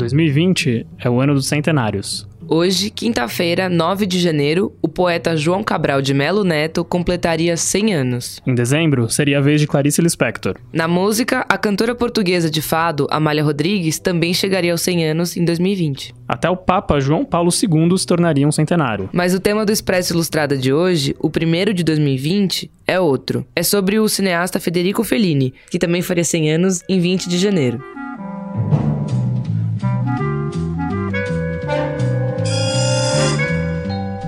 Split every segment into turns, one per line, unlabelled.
2020 é o ano dos centenários.
Hoje, quinta-feira, 9 de janeiro, o poeta João Cabral de Melo Neto completaria 100 anos.
Em dezembro, seria a vez de Clarice Lispector.
Na música, a cantora portuguesa de fado, Amália Rodrigues, também chegaria aos 100 anos em 2020.
Até o Papa João Paulo II se tornaria um centenário.
Mas o tema do Expresso Ilustrada de hoje, o primeiro de 2020, é outro. É sobre o cineasta Federico Fellini, que também faria 100 anos em 20 de janeiro.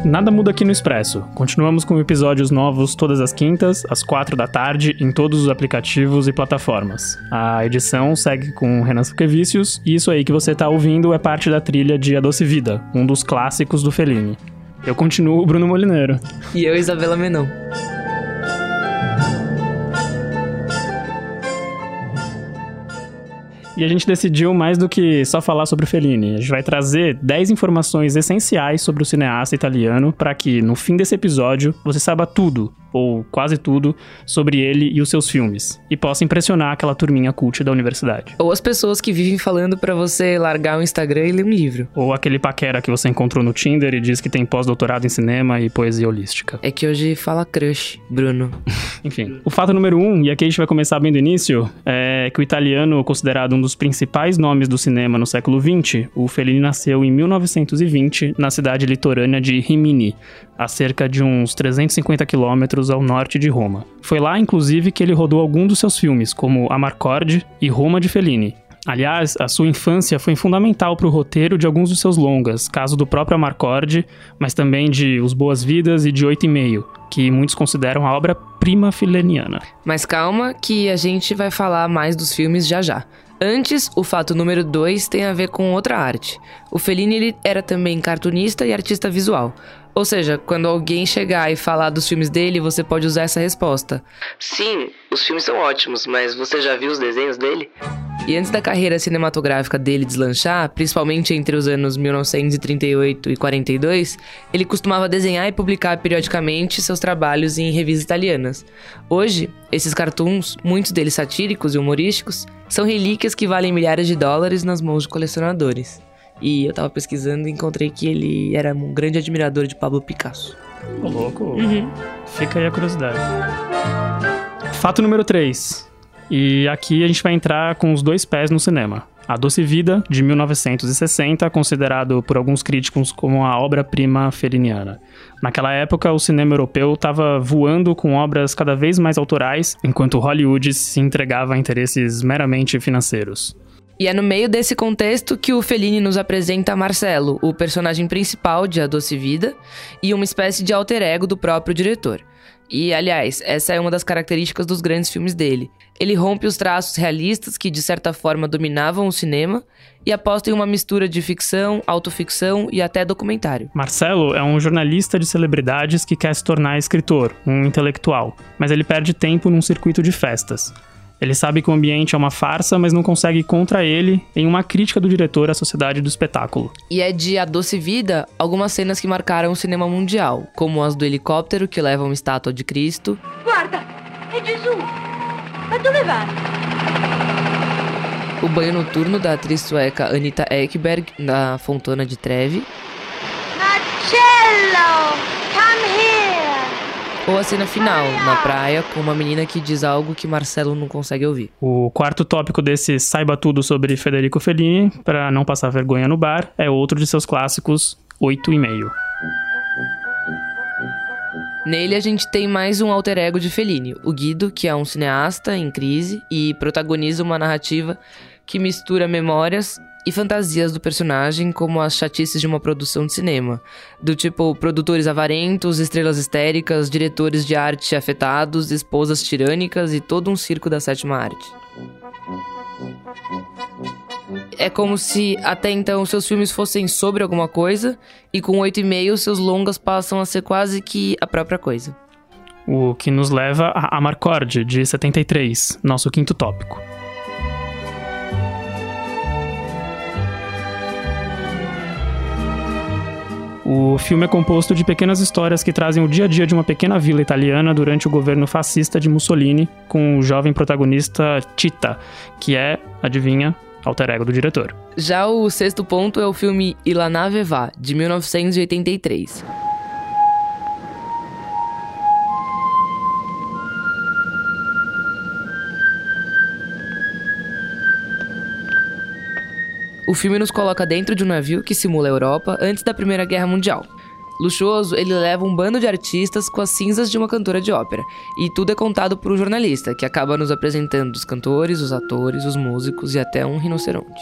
Nada muda aqui no Expresso. Continuamos com episódios novos todas as quintas, às quatro da tarde, em todos os aplicativos e plataformas. A edição segue com Renan Suquevicius, e isso aí que você está ouvindo é parte da trilha de A Doce Vida, um dos clássicos do Fellini. Eu continuo Bruno Molineiro.
E eu, Isabela Menon.
E a gente decidiu mais do que só falar sobre o Fellini. A gente vai trazer 10 informações essenciais sobre o cineasta italiano para que, no fim desse episódio, você saiba tudo ou quase tudo, sobre ele e os seus filmes, e possa impressionar aquela turminha cult da universidade.
Ou as pessoas que vivem falando para você largar o Instagram e ler um livro.
Ou aquele paquera que você encontrou no Tinder e diz que tem pós-doutorado em cinema e poesia holística.
É que hoje fala crush, Bruno.
Enfim, o fato número um, e aqui a gente vai começar bem do início, é que o italiano, considerado um dos principais nomes do cinema no século XX, o Fellini nasceu em 1920 na cidade litorânea de Rimini, a cerca de uns 350 quilômetros ao norte de Roma. Foi lá, inclusive, que ele rodou alguns dos seus filmes, como Amarcord e Roma de Fellini. Aliás, a sua infância foi fundamental para o roteiro de alguns dos seus longas, caso do próprio Amarcord, mas também de Os Boas Vidas e de Oito e Meio, que muitos consideram a obra-prima fileniana.
Mas calma que a gente vai falar mais dos filmes já já. Antes, o fato número 2 tem a ver com outra arte. O Fellini ele era também cartunista e artista visual. Ou seja, quando alguém chegar e falar dos filmes dele, você pode usar essa resposta. Sim, os filmes são ótimos, mas você já viu os desenhos dele? E antes da carreira cinematográfica dele deslanchar, principalmente entre os anos 1938 e 42, ele costumava desenhar e publicar periodicamente seus trabalhos em revistas italianas. Hoje, esses cartoons, muitos deles satíricos e humorísticos, são relíquias que valem milhares de dólares nas mãos de colecionadores. E eu tava pesquisando e encontrei que ele era um grande admirador de Pablo Picasso.
Ô, louco. Uhum. Fica aí a curiosidade. Fato número 3. E aqui a gente vai entrar com os dois pés no cinema. A Doce Vida, de 1960, considerado por alguns críticos como a obra-prima feliniana. Naquela época, o cinema europeu estava voando com obras cada vez mais autorais, enquanto Hollywood se entregava a interesses meramente financeiros.
E é no meio desse contexto que o Fellini nos apresenta Marcelo, o personagem principal de A Doce Vida, e uma espécie de alter ego do próprio diretor. E, aliás, essa é uma das características dos grandes filmes dele. Ele rompe os traços realistas que, de certa forma, dominavam o cinema e aposta em uma mistura de ficção, autoficção e até documentário.
Marcelo é um jornalista de celebridades que quer se tornar escritor, um intelectual, mas ele perde tempo num circuito de festas. Ele sabe que o ambiente é uma farsa, mas não consegue ir contra ele em uma crítica do diretor à sociedade do espetáculo.
E é de A Doce Vida algumas cenas que marcaram o cinema mundial, como as do helicóptero que leva uma estátua de Cristo.
Guarda, é Jesus! Ma dove vai?
O banho noturno da atriz sueca Anita Ekberg na Fontana de Trevi.
Marcello, come here!
Ou a cena final, na praia, com uma menina que diz algo que Marcelo não consegue ouvir.
O quarto tópico desse Saiba Tudo sobre Federico Fellini, para não passar vergonha no bar, é outro de seus clássicos, 8,5.
Nele a gente tem mais um alter ego de Fellini, o Guido, que é um cineasta em crise e protagoniza uma narrativa que mistura memórias e fantasias do personagem como as chatices de uma produção de cinema, do tipo produtores avarentos, estrelas histéricas, diretores de arte afetados, esposas tirânicas e todo um circo da sétima arte. É como se até então seus filmes fossem sobre alguma coisa e com oito e meio seus longas passam a ser quase que a própria coisa.
O que nos leva a Amarcord, de 73, nosso quinto tópico. O filme é composto de pequenas histórias que trazem o dia a dia de uma pequena vila italiana durante o governo fascista de Mussolini, com o jovem protagonista Tita, que é, adivinha, alter ego do diretor.
Já o sexto ponto é o filme Ilana Veva, de 1983. O filme nos coloca dentro de um navio que simula a Europa antes da Primeira Guerra Mundial. Luxuoso, ele leva um bando de artistas com as cinzas de uma cantora de ópera. E tudo é contado por um jornalista, que acaba nos apresentando os cantores, os atores, os músicos e até um rinoceronte.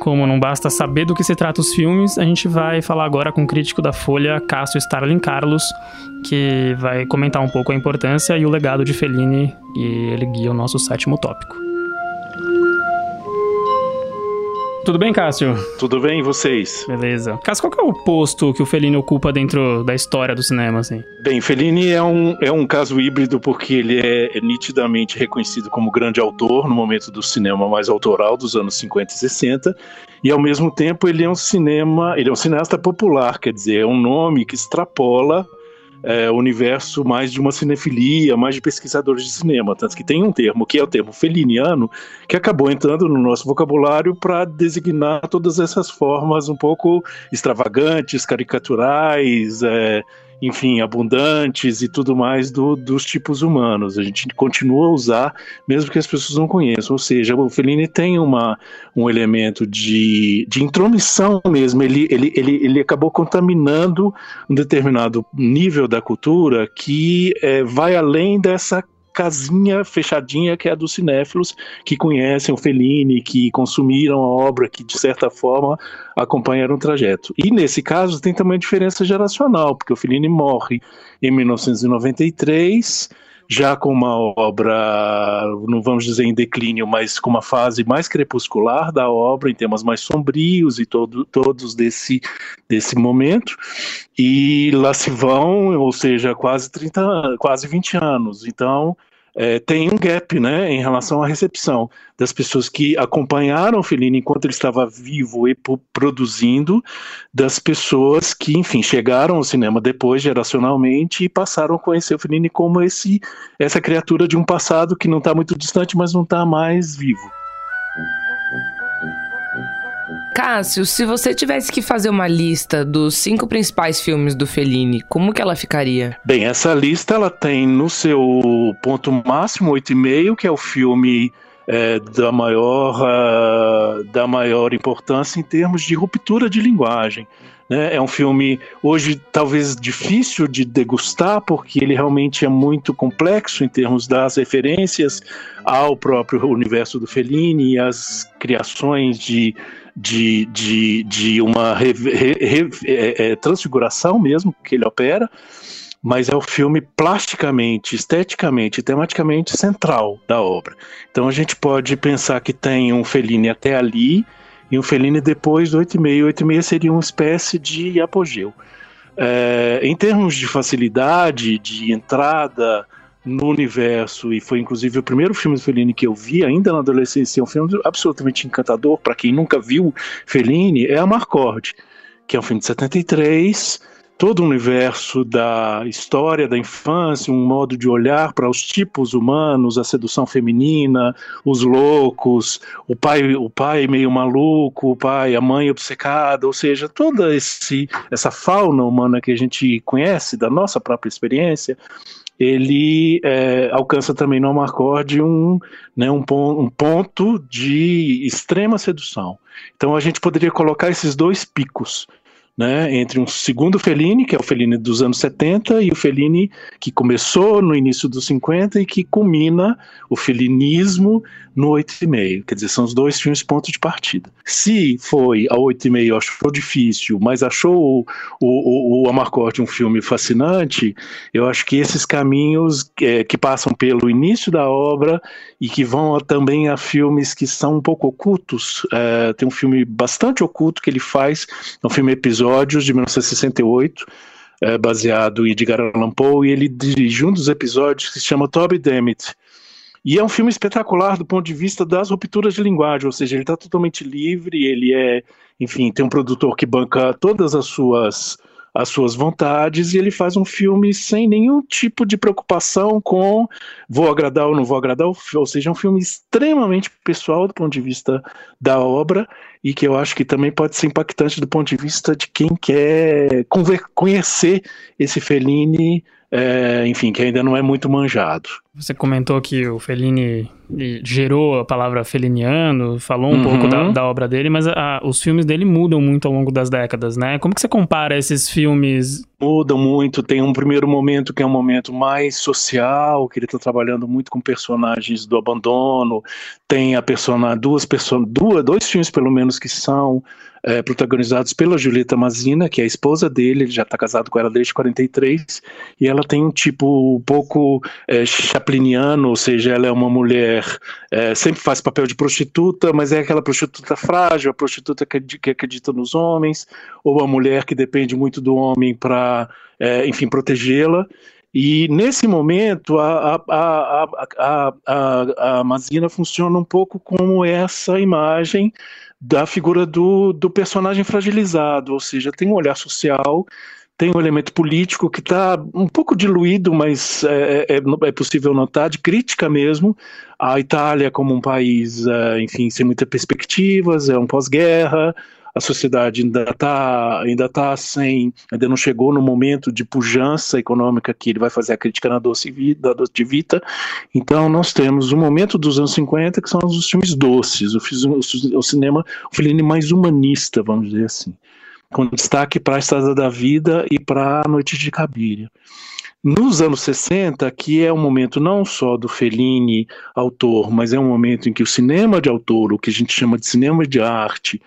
Como não basta saber do que se trata os filmes, a gente vai falar agora com o crítico da Folha, Cássio Starling Carlos, que vai comentar um pouco a importância e o legado de Fellini, e ele guia o nosso sétimo tópico. Tudo bem, Cássio?
Tudo bem, e vocês?
Beleza. Cássio, qual que é o posto que o Fellini ocupa dentro da história do cinema, assim?
Bem, Fellini é um, é um caso híbrido porque ele é nitidamente reconhecido como grande autor no momento do cinema mais autoral dos anos 50 e 60, e ao mesmo tempo ele é um cinema, ele é um cineasta popular, quer dizer, é um nome que extrapola é, universo mais de uma cinefilia, mais de pesquisadores de cinema. Tanto que tem um termo, que é o termo feliniano, que acabou entrando no nosso vocabulário para designar todas essas formas um pouco extravagantes, caricaturais, é, enfim, abundantes e tudo mais do, dos tipos humanos. A gente continua a usar, mesmo que as pessoas não conheçam. Ou seja, o Fellini tem uma, um elemento de, de intromissão mesmo. Ele, ele, ele, ele acabou contaminando um determinado nível da cultura que é, vai além dessa casinha fechadinha que é a dos cinéfilos que conhecem o Fellini, que consumiram a obra, que de certa forma acompanharam o trajeto. E nesse caso tem também diferença geracional, porque o Fellini morre em 1993 já com uma obra, não vamos dizer em declínio, mas com uma fase mais crepuscular da obra, em temas mais sombrios e todo, todos desse, desse momento. E lá se vão, ou seja, quase 30, quase 20 anos. Então, é, tem um gap né, em relação à recepção das pessoas que acompanharam o Fellini enquanto ele estava vivo e produzindo, das pessoas que, enfim, chegaram ao cinema depois, geracionalmente, e passaram a conhecer o Fellini como esse, essa criatura de um passado que não está muito distante, mas não está mais vivo.
Cássio, se você tivesse que fazer uma lista dos cinco principais filmes do Fellini, como que ela ficaria?
Bem, essa lista ela tem no seu ponto máximo 8,5, que é o filme é, da, maior, uh, da maior importância em termos de ruptura de linguagem. Né? É um filme hoje talvez difícil de degustar, porque ele realmente é muito complexo em termos das referências ao próprio universo do Fellini e as criações de de, de, de uma re, re, re, é, é, transfiguração mesmo que ele opera, mas é o filme plasticamente, esteticamente, tematicamente central da obra. Então a gente pode pensar que tem um Fellini até ali e um Fellini depois do 8,5. 8,5 seria uma espécie de apogeu. É, em termos de facilidade, de entrada, no universo, e foi inclusive o primeiro filme do Fellini que eu vi ainda na adolescência, é um filme absolutamente encantador para quem nunca viu Fellini, é Amarcord, que é um filme de 73, todo o universo da história da infância, um modo de olhar para os tipos humanos, a sedução feminina, os loucos, o pai, o pai meio maluco, o pai, a mãe obcecada, ou seja, toda esse, essa fauna humana que a gente conhece da nossa própria experiência, ele é, alcança também no Amarcord um, né, um, um, ponto de extrema sedução. Então a gente poderia colocar esses dois picos né, entre um segundo Fellini, que é o Fellini dos anos 70, e o Fellini que começou no início dos 50 e que culmina o fellinismo no 8,5. Quer dizer, são os dois filmes ponto de partida. Se foi a 8,5 achou difícil, mas achou o, o, o Amarcord um filme fascinante, eu acho que esses caminhos é, que passam pelo início da obra e que vão também a filmes que são um pouco ocultos, é, tem um filme bastante oculto que ele faz, é um filme episódio episódios de 1968, é, baseado em Edgar Allan Poe, e ele dirigiu um dos episódios que se chama Toby Dammit. E é um filme espetacular do ponto de vista das rupturas de linguagem, ou seja, ele está totalmente livre, ele é, enfim, tem um produtor que banca todas as suas as suas vontades e ele faz um filme sem nenhum tipo de preocupação com vou agradar ou não vou agradar, ou seja, é um filme extremamente pessoal do ponto de vista da obra e que eu acho que também pode ser impactante do ponto de vista de quem quer conhecer esse Fellini é, enfim, que ainda não é muito manjado.
Você comentou que o Fellini gerou a palavra feliniano, falou um uhum. pouco da, da, obra dele, mas a, os filmes dele mudam muito ao longo das décadas, né? Como que você compara esses filmes?
Mudam muito, tem um primeiro momento que é um momento mais social, que ele está trabalhando muito com personagens do abandono, tem a persona, duas, person, duas, dois filmes pelo menos que são é, protagonizados pela Julieta Mazina, que é a esposa dele, ele já está casado com ela desde 43, e ela tem um tipo um pouco é, chapliniano, ou seja, ela é uma mulher, é, sempre faz papel de prostituta, mas é aquela prostituta frágil, a prostituta que, acredita nos homens, ou a mulher que depende muito do homem para, é, enfim, protegê-la. E nesse momento a, a, a, a, a Mazina funciona um pouco como essa imagem da figura do, do personagem fragilizado, ou seja, tem um olhar social, tem um elemento político que está um pouco diluído, mas é, é, é, possível notar, de crítica mesmo, a Itália como um país, é, enfim, sem muitas perspectivas, é um pós-guerra, a sociedade ainda está ainda tá sem, ainda não chegou no momento de pujança econômica que ele vai fazer a crítica na doce vida, da doce vita. Então nós temos o momento dos anos 50 que são os filmes doces, o, o, o cinema, o Fellini mais humanista, vamos dizer assim, com destaque para a Estrada da Vida e para a Noite de Cabiria. Nos anos 60, que é um momento não só do Fellini, autor, mas é um momento em que o cinema de autor, o que a gente chama de cinema de arte,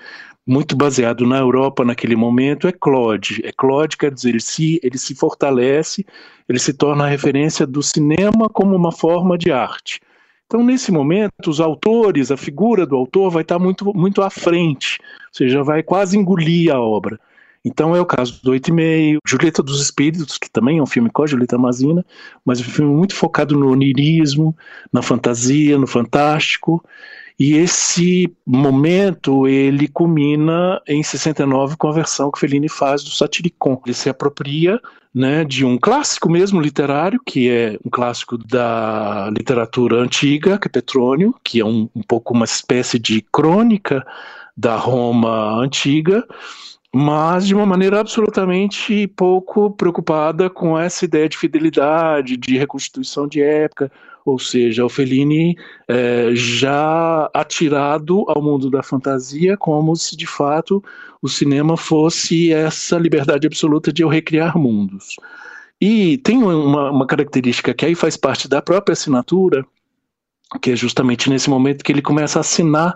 muito baseado na Europa naquele momento é Claude. É Claude quer dizer, ele se, ele se fortalece, ele se torna a referência do cinema como uma forma de arte. Então, nesse momento, os autores, a figura do autor vai estar muito, muito à frente, ou seja, vai quase engolir a obra. Então é o caso do Oito e Meio, Julieta dos Espíritos, que também é um filme com a Julieta Mazina, mas um filme muito focado no onirismo, na fantasia, no fantástico, e esse momento ele culmina em 69 com a versão que Fellini faz do Satiricon. Ele se apropria né, de um clássico mesmo literário, que é um clássico da literatura antiga, que é Petrônio, que é um, um pouco uma espécie de crônica da Roma antiga, mas de uma maneira absolutamente pouco preocupada com essa ideia de fidelidade, de reconstituição de época, ou seja, o Fellini é, já atirado ao mundo da fantasia, como se de fato o cinema fosse essa liberdade absoluta de eu recriar mundos. E tem uma, uma característica que aí faz parte da própria assinatura, que é justamente nesse momento que ele começa a assinar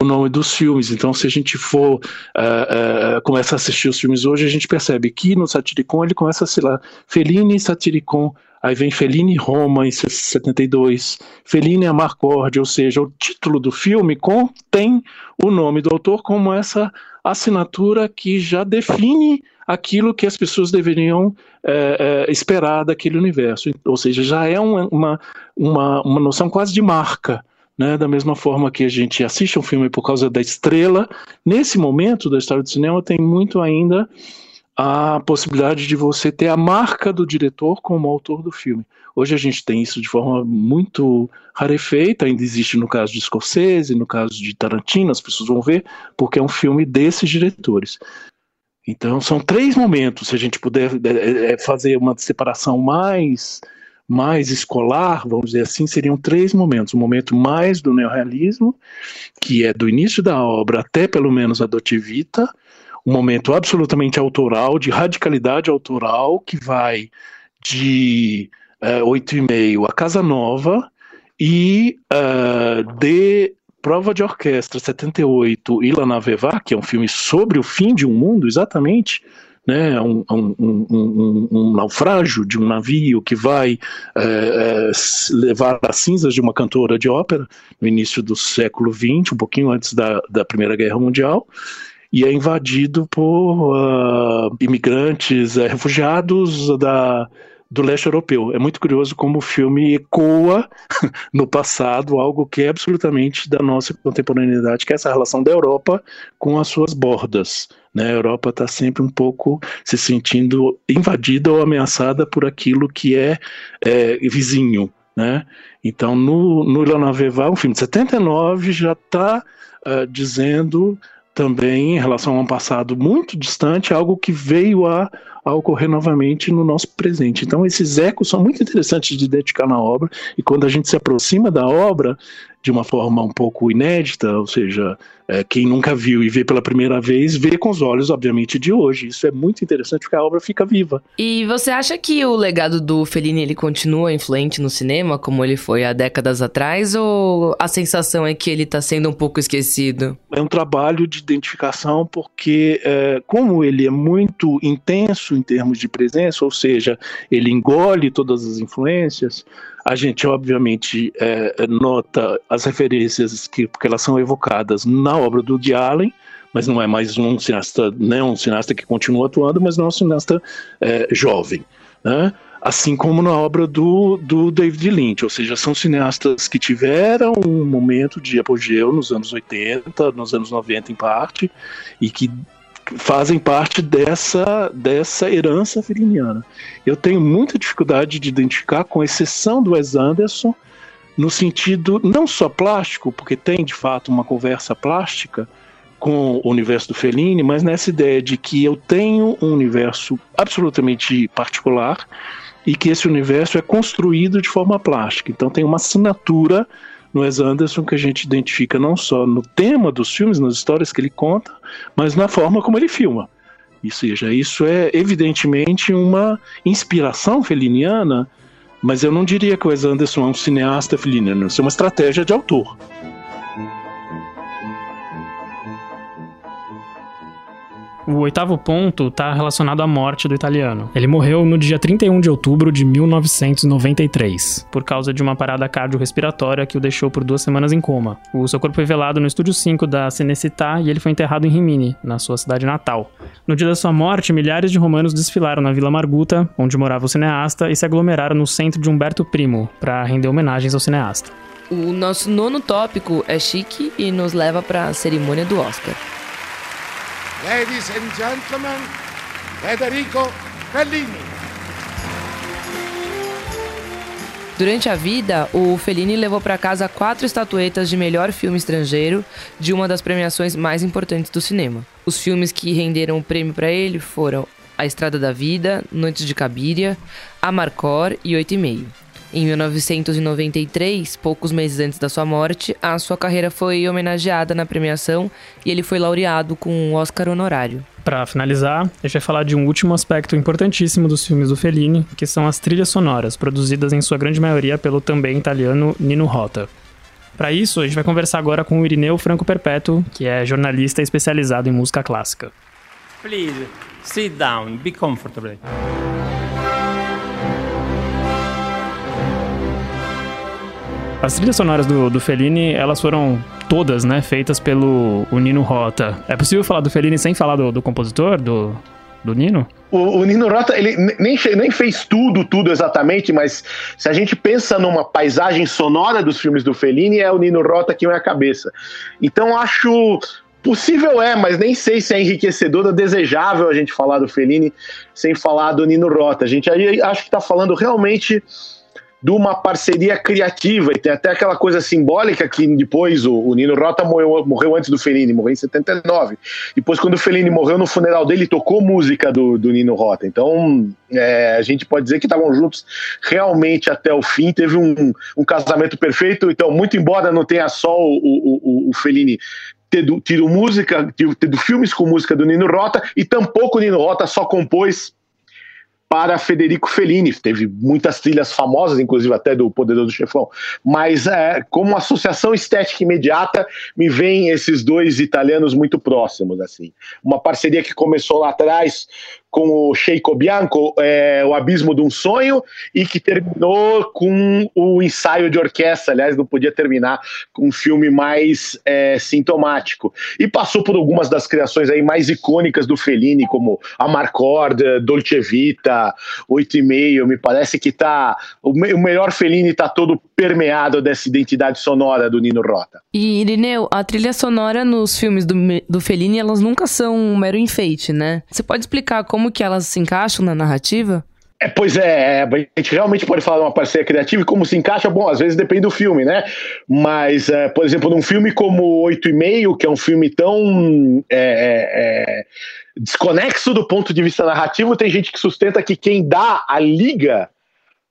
o nome dos filmes. Então, se a gente for uh, uh, começa a assistir os filmes hoje, a gente percebe que no Satiricon ele começa a assinar Fellini Satiricon Aí vem Fellini Roma em 72, Fellini Amarcord, ou seja, o título do filme contém o nome do autor como essa assinatura que já define aquilo que as pessoas deveriam é, é, esperar daquele universo. Ou seja, já é uma, uma, uma, noção quase de marca. Né, da mesma forma que a gente assiste um filme por causa da estrela, nesse momento da história do cinema tem muito ainda a possibilidade de você ter a marca do diretor como autor do filme. Hoje a gente tem isso de forma muito rarefeita, ainda existe no caso de Scorsese, no caso de Tarantino, as pessoas vão ver, porque é um filme desses diretores. Então são três momentos, se a gente puder é, é, fazer uma separação mais mais escolar, vamos dizer assim, seriam três momentos. O momento mais do neorrealismo, que é do início da obra até pelo menos a Dotivita, um momento absolutamente autoral, de radicalidade autoral, que vai de oito uh, e meio a Casa Nova e uh, de Prova de Orquestra 78 e La que é um filme sobre o fim de um mundo, exatamente, né, um, um, um, um, naufrágio de um navio que vai é, levar as cinzas de uma cantora de ópera no início do século XX, um pouquinho antes da, da Primeira Guerra Mundial, e é invadido por uh, imigrantes, uh, refugiados da, do leste europeu. É muito curioso como o filme ecoa no passado algo que é absolutamente da nossa contemporaneidade, que é essa relação da Europa com as suas bordas. Né? A Europa está sempre um pouco se sentindo invadida ou ameaçada por aquilo que é, é vizinho. Né? Então, no, no La Naveva, um filme de 79, já está uh, dizendo também em relação a um passado muito distante, algo que veio a, a, ocorrer novamente no nosso presente. Então, esses ecos são muito interessantes de dedicar na obra, e quando a gente se aproxima da obra, de uma forma um pouco inédita, ou seja, é, quem nunca viu e vê pela primeira vez, vê com os olhos, obviamente, de hoje. Isso é muito interessante porque a obra fica viva.
E você acha que o legado do Fellini ele continua influente no cinema, como ele foi há décadas atrás, ou a sensação é que ele está sendo um pouco esquecido?
É um trabalho de identificação porque, é, como ele é muito intenso em termos de presença, ou seja, ele engole todas as influências, a gente, obviamente, é, nota as referências que, porque elas são evocadas na obra do Allen, mas não é mais um cineasta, né, um cineasta que continua atuando, mas não é um cineasta é, jovem. Né? Assim como na obra do, do David Lynch, ou seja, são cineastas que tiveram um momento de apogeu nos anos 80, nos anos 90 em parte, e que fazem parte dessa, dessa herança feliniana. Eu tenho muita dificuldade de identificar, com exceção do Wes Anderson, no sentido não só plástico, porque tem de fato uma conversa plástica com o universo do Fellini, mas nessa ideia de que eu tenho um universo absolutamente particular e que esse universo é construído de forma plástica. Então tem uma assinatura no Wes Anderson que a gente identifica não só no tema dos filmes, nas histórias que ele conta, mas na forma como ele filma. Ou seja, isso é evidentemente uma inspiração feliniana, mas eu não diria que o Wes Anderson é um cineasta feliniano, isso é uma estratégia de autor.
O oitavo ponto está relacionado à morte do italiano. Ele morreu no dia 31 de outubro de 1993, por causa de uma parada cardiorrespiratória que o deixou por duas semanas em coma. O seu corpo foi velado no estúdio 5 da Cinecittà e ele foi enterrado em Rimini, na sua cidade natal. No dia da sua morte, milhares de romanos desfilaram na Vila Marguta, onde morava o cineasta, e se aglomeraram no centro de Umberto Primo para render homenagens ao cineasta.
O nosso nono tópico é chique e nos leva para a cerimônia do Oscar. Ladies and gentlemen, Federico Fellini. Durante a vida, o Fellini levou para casa quatro estatuetas de melhor filme estrangeiro de uma das premiações mais importantes do cinema. Os filmes que renderam o prêmio para ele foram A Estrada da Vida, Noites de Cabiria, Amarcor e Oito e Meio. Em 1993, poucos meses antes da sua morte, a sua carreira foi homenageada na premiação e ele foi laureado com um Oscar honorário.
Para finalizar, a gente vai falar de um último aspecto importantíssimo dos filmes do Fellini, que são as trilhas sonoras, produzidas em sua grande maioria pelo também italiano Nino Rota. Para isso, a gente vai conversar agora com o Irineu Franco Perpétuo, que é jornalista especializado em música clássica.
Please, sit down, be comfortable.
As trilhas sonoras do, do Fellini, elas foram todas, né, feitas pelo Nino Rota. É possível falar do Fellini sem falar do, do compositor, do, do Nino?
O, o, Nino Rota, ele nem, nem fez tudo, tudo exatamente, mas se a gente pensa numa paisagem sonora dos filmes do Fellini, é o Nino Rota que é a cabeça. Então acho Possível é, mas nem sei se é enriquecedor ou desejável a gente falar do Fellini sem falar do Nino Rota. A gente aí acho que está falando realmente de uma parceria criativa, e tem até aquela coisa simbólica que depois o, o Nino Rota morreu, morreu, antes do Fellini, morreu em 79. Depois, quando o Fellini morreu no funeral dele, tocou música do, do Nino Rota. Então, é, a gente pode dizer que estavam juntos realmente até o fim. Teve um, um casamento perfeito. Então, muito embora não tenha só o, o, o Fellini tido, tido música, tido, tido filmes com música do Nino Rota, e tampouco o Nino Rota só compôs para Federico Fellini. Teve muitas trilhas famosas, inclusive até do Poderoso Chefão. Mas é, como associação estética imediata, me vem esses dois italianos muito próximos. assim. Uma parceria que começou lá atrás com o Sheiko Bianco, é, O Abismo de um Sonho, e que terminou com o ensaio de orquestra. Aliás, não podia terminar com um filme mais é, sintomático. E passou por algumas das criações aí mais icônicas do Fellini, como Amarcord, Dolce Vita, nota 8,5. Me parece que tá. O, me, o melhor Fellini está todo permeado dessa identidade sonora do Nino Rota.
E, Irineu, a trilha sonora nos filmes do, do Fellini, elas nunca são um mero enfeite, né? Você pode explicar como que elas se encaixam na narrativa?
É, pois é, é, a gente realmente pode falar de uma parceria criativa e como se encaixa, bom, às vezes depende do filme, né? Mas, é, por exemplo, num filme como Oito e Meio, que é um filme tão é, é, é, desconexo do ponto de vista narrativo, tem gente que sustenta que quem dá a liga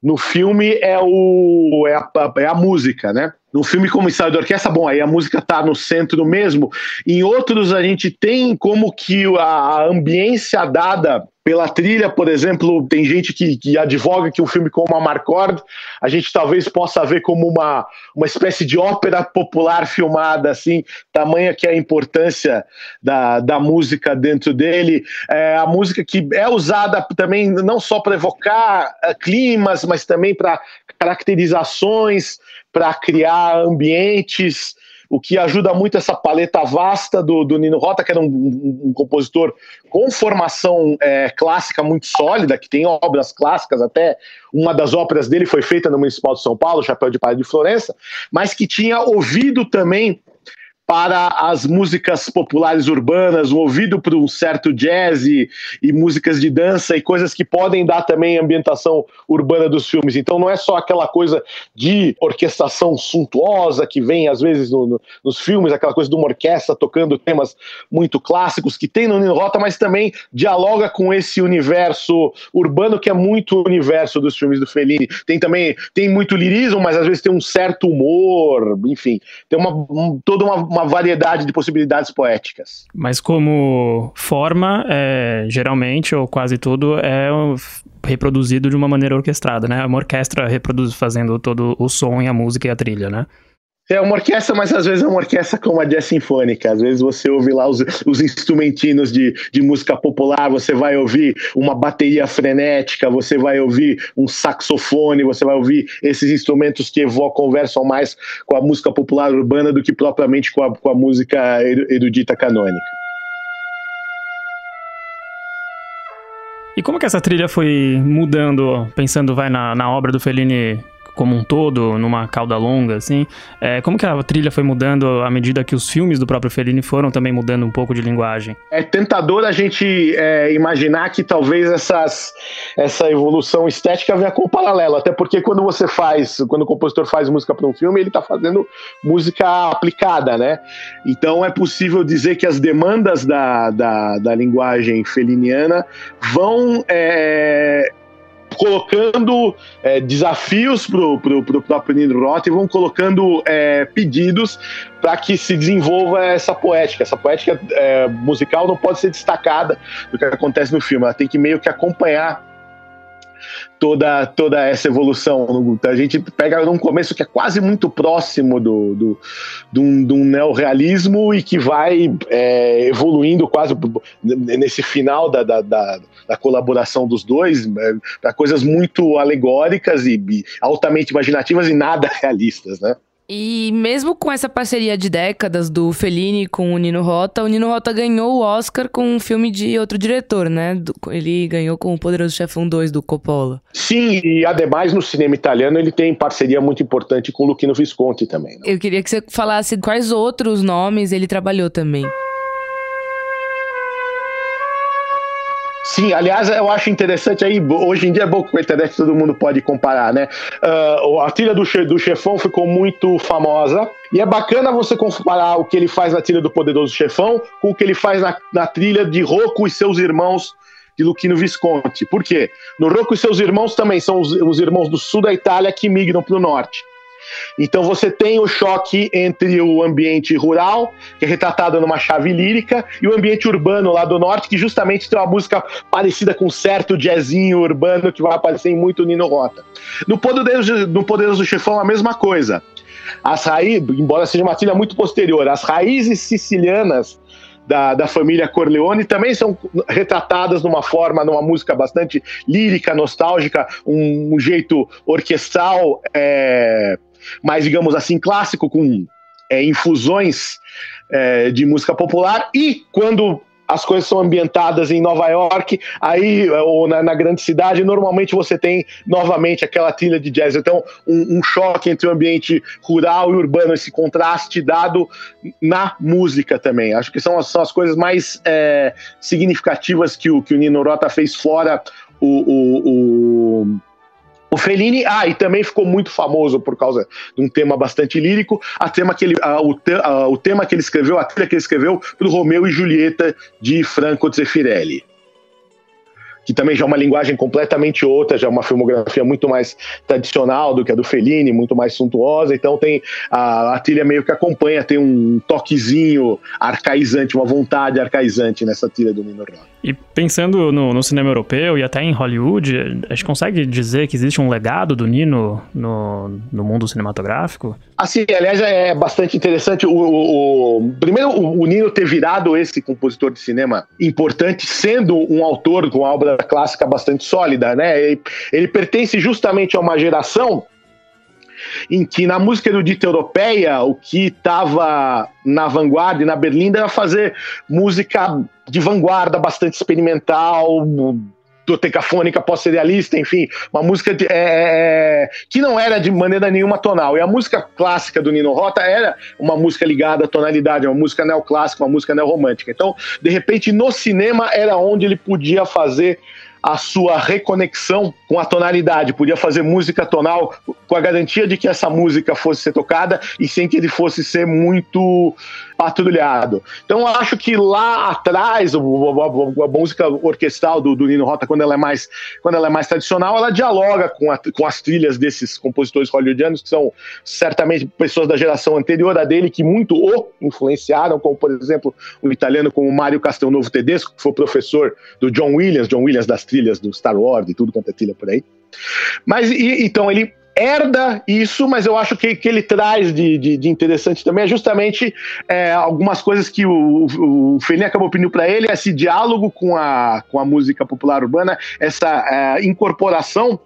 no filme é, o, é, a, é a música, né? Num filme como Ensaio de Orquestra, bom, aí a música tá no centro mesmo. Em outros, a gente tem como que a ambiência dada pela trilha, por exemplo, tem gente que, que advoga que um filme como Amarcord a gente talvez possa ver como uma, uma espécie de ópera popular filmada, assim, tamanha que é a importância da, da música dentro dele. É, a música que é usada também não só para evocar uh, climas, mas também para caracterizações, para criar ambientes o que ajuda muito essa paleta vasta do, do Nino Rota, que era um, um, compositor com formação é, clássica muito sólida, que tem obras clássicas, até uma das óperas dele foi feita no Municipal de São Paulo, Chapéu de Palha de Florença, mas que tinha ouvido também para as músicas populares urbanas, um ouvido para um certo jazz e, e, músicas de dança e coisas que podem dar também ambientação urbana dos filmes. Então não é só aquela coisa de orquestração suntuosa que vem às vezes no, no, nos filmes, aquela coisa de uma orquestra tocando temas muito clássicos que tem no Nino Rota, mas também dialoga com esse universo urbano que é muito o universo dos filmes do Fellini. Tem também tem muito lirismo, mas às vezes tem um certo humor, enfim, tem uma um, toda uma, uma uma variedade de possibilidades poéticas.
Mas como forma, é, geralmente, ou quase tudo, é reproduzido de uma maneira orquestrada, né? Uma orquestra reproduz, fazendo todo o som e a música e a trilha, né?
É uma orquestra, mas às vezes é uma orquestra como a jazz sinfônica. Às vezes você ouve lá os, os instrumentinos de, de música popular, você vai ouvir uma bateria frenética, você vai ouvir um saxofone, você vai ouvir esses instrumentos que evocam, conversam mais com a música popular urbana do que propriamente com a, com a música erudita canônica.
E como que essa trilha foi mudando, pensando vai na, na obra do Fellini como um todo, numa cauda longa, assim. É, como que a trilha foi mudando à medida que os filmes do próprio Fellini foram também mudando um pouco de linguagem?
É tentador a gente é, imaginar que talvez essas, essa evolução estética venha com paralelo, até porque quando você faz, quando o compositor faz música para um filme, ele está fazendo música aplicada, né? Então é possível dizer que as demandas da, da, da linguagem feliniana vão é, colocando é, desafios pro, pro próprio Nino Roth e vão colocando é, pedidos para que se desenvolva essa poética. Essa poética é, musical não pode ser destacada do que acontece no filme, ela tem que meio que acompanhar toda, toda essa evolução. A gente pega num começo que é quase muito próximo do, do, do, um, do neorrealismo e que vai é, evoluindo quase nesse final da, da, da, da colaboração dos dois é, para coisas muito alegóricas e altamente imaginativas e nada realistas, né?
E mesmo com essa parceria de décadas do Fellini com o Nino Rota, o Nino Rota ganhou o Oscar com um filme de outro diretor, né? Ele ganhou com o Poderoso Chefão 2 do Coppola.
Sim, e ademais no cinema italiano ele tem parceria muito importante com o Luchino Visconti também. Né?
Eu queria que você falasse quais outros nomes ele trabalhou também.
Sim, aliás, eu acho interessante aí, hoje em dia é bom com a internet todo mundo pode comparar, né? Uh, a trilha do, do Chefão ficou muito famosa, e é bacana você comparar o que ele faz na trilha do Poderoso Chefão com o que ele faz na, na trilha de Rocco e seus irmãos de Luquino Visconti. Por quê? No Rocco e seus irmãos também são os, os irmãos do sul da Itália que migram para o norte. Então você tem o choque entre o ambiente rural, que é retratado numa chave lírica, e o ambiente urbano lá do norte, que justamente tem uma música parecida com um certo jazzinho urbano que vai aparecer em muito Nino Rota. No Poderoso, no Poderoso Chefão, a mesma coisa. As raízes, embora seja uma trilha muito posterior, as raízes sicilianas da, da, família Corleone também são retratadas numa forma, numa música bastante lírica, nostálgica, um, um jeito orquestral é, mais, digamos assim, clássico, com é, infusões é, de música popular. E quando as coisas são ambientadas em Nova York, aí ou na, na grande cidade, normalmente você tem novamente aquela trilha de jazz. Então, um, um, choque entre o ambiente rural e urbano, esse contraste dado na música também. Acho que são as, são as coisas mais é, significativas que o, que o Nino Rota fez fora o, o, o o Fellini, ah, e também ficou muito famoso por causa de um tema bastante lírico, a tema que ele, a, o, te, a, o tema que ele escreveu, a trilha que ele escreveu para Romeu e Julieta de Franco Zeffirelli que também já é uma linguagem completamente outra, já é uma filmografia muito mais tradicional do que a do Fellini, muito mais suntuosa, então tem a, a trilha meio que acompanha, tem um toquezinho arcaizante, uma vontade arcaizante nessa trilha do Nino Rota.
E pensando no, no, cinema europeu e até em Hollywood, a gente consegue dizer que existe um legado do Nino no, no mundo cinematográfico?
Assim, aliás, é bastante interessante. O, o, o primeiro, o, o, Nino ter virado esse compositor de cinema importante, sendo um autor com uma obra clássica bastante sólida, né? Ele, ele pertence justamente a uma geração em que na música erudita europeia o que estava na vanguarda e na berlinda era fazer música de vanguarda, bastante experimental, dodecafônica pós-serialista, enfim, uma música de, é, é, que não era de maneira nenhuma tonal. E a música clássica do Nino Rota era uma música ligada à tonalidade, uma música neoclássica, uma música neorromântica. Então, de repente, no cinema era onde ele podia fazer a sua reconexão com a tonalidade, podia fazer música tonal com a garantia de que essa música fosse ser tocada e sem que ele fosse ser muito patrulhado. Então acho que lá atrás, a, a, a música orquestral do, do, Nino Rota, quando ela é mais, quando ela é mais tradicional, ela dialoga com, a, com as trilhas desses compositores hollywoodianos, que são certamente pessoas da geração anterior a dele, que muito o influenciaram, como por exemplo um italiano como Mário Castelnuovo Tedesco, que foi professor do John Williams, John Williams das trilhas do Star Wars e tudo quanto é trilha por aí. Mas e, então ele herda isso, mas eu acho que que ele traz de, de, de interessante também é justamente é, algumas coisas que o, o Fellini acabou pedindo para ele, esse diálogo com a, com a música popular urbana, essa é, incorporação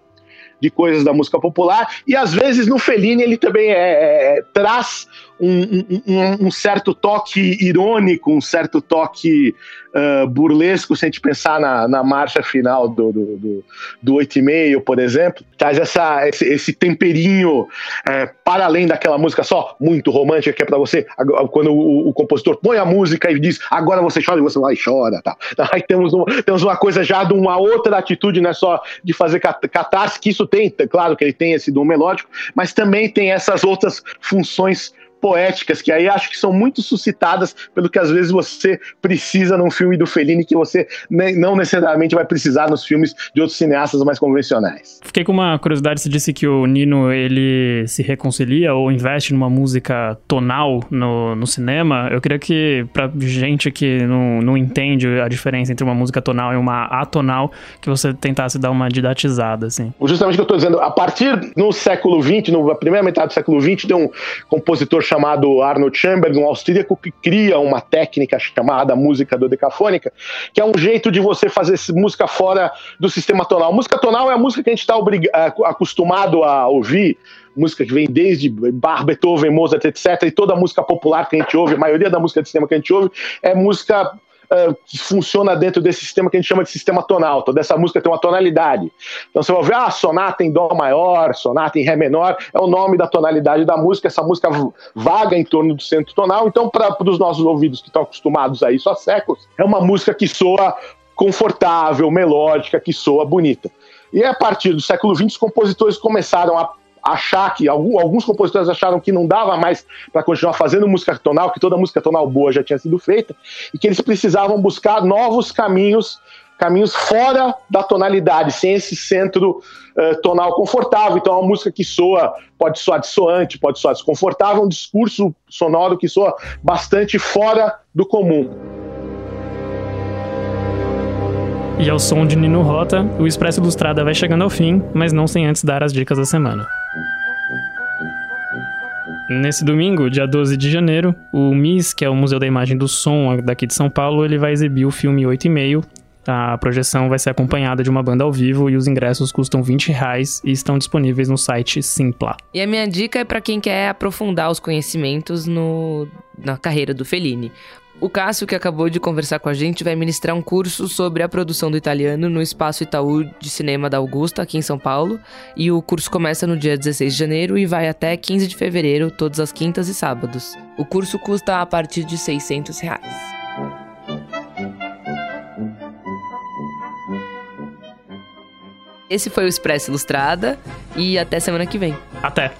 de coisas da música popular, e às vezes no Fellini ele também é, é, traz um, um, um, certo toque irônico, um certo toque uh, burlesco, se a gente pensar na, na marcha final do, do, do, do 8,5, por exemplo, traz essa, esse, esse temperinho é, para além daquela música só muito romântica que é para você, quando o, o, compositor põe a música e diz agora você chora e você vai e chora. Tá. Aí temos, um, temos uma coisa já de uma outra atitude, não é só de fazer catarse, que isso tem, claro que ele tem esse dom melódico, mas também tem essas outras funções poéticas, que aí acho que são muito suscitadas pelo que às vezes você precisa num filme do Fellini que você não necessariamente vai precisar nos filmes de outros cineastas mais convencionais.
Fiquei com uma curiosidade, você disse que o Nino ele se reconcilia ou investe numa música tonal no, no cinema. Eu queria que, pra gente que não, não entende a diferença entre uma música tonal e uma atonal, que você tentasse dar uma didatizada, assim.
Justamente o que eu estou dizendo, a partir no século XX, na primeira metade do século XX, tem um compositor chamado chamado Arnold Schoenberg, um austríaco que cria uma técnica chamada música dodecafônica, que é um jeito de você fazer música fora do sistema tonal. Música tonal é a música que a gente está acostumado a ouvir, música que vem desde Bach, Beethoven, Mozart, etc. E toda a música popular que a gente ouve, a maioria da música de sistema que a gente ouve, é música que funciona dentro desse sistema que a gente chama de sistema tonal. Toda essa música tem uma tonalidade. Então você vai ver, ah, sonata em Dó maior, sonata em Ré menor, é o nome da tonalidade da música. Essa música vaga em torno do centro tonal. Então, para os nossos ouvidos que estão acostumados a isso há séculos, é uma música que soa confortável, melódica, que soa bonita. E a partir do século XX, os compositores começaram a achar que alguns compositores acharam que não dava mais para continuar fazendo música tonal, que toda música tonal boa já tinha sido feita e que eles precisavam buscar novos caminhos, caminhos fora da tonalidade, sem esse centro uh, tonal confortável. Então, é uma música que soa, pode soar dissoante, pode soar desconfortável, um discurso sonoro que soa bastante fora do comum.
E ao som de Nino Rota, o Expresso Ilustrada vai chegando ao fim, mas não sem antes dar as dicas da semana. Nesse domingo, dia 12 de janeiro, o MIS, que é o Museu da Imagem do Som daqui de São Paulo, ele vai exibir o filme 8 e meio. A projeção vai ser acompanhada de uma banda ao vivo e os ingressos custam 20 reais e estão disponíveis no site Simpla.
E a minha dica é para quem quer aprofundar os conhecimentos no, na carreira do Fellini O Cássio, que acabou de conversar com a gente, vai ministrar um curso sobre a produção do italiano no Espaço Itaú de Cinema da Augusta, aqui em São Paulo. E o curso começa no dia 16 de janeiro e vai até 15 de fevereiro, todas as quintas e sábados. O curso custa a partir de 600 reais. Esse foi o Expresso Ilustrada e até semana que vem.
Até.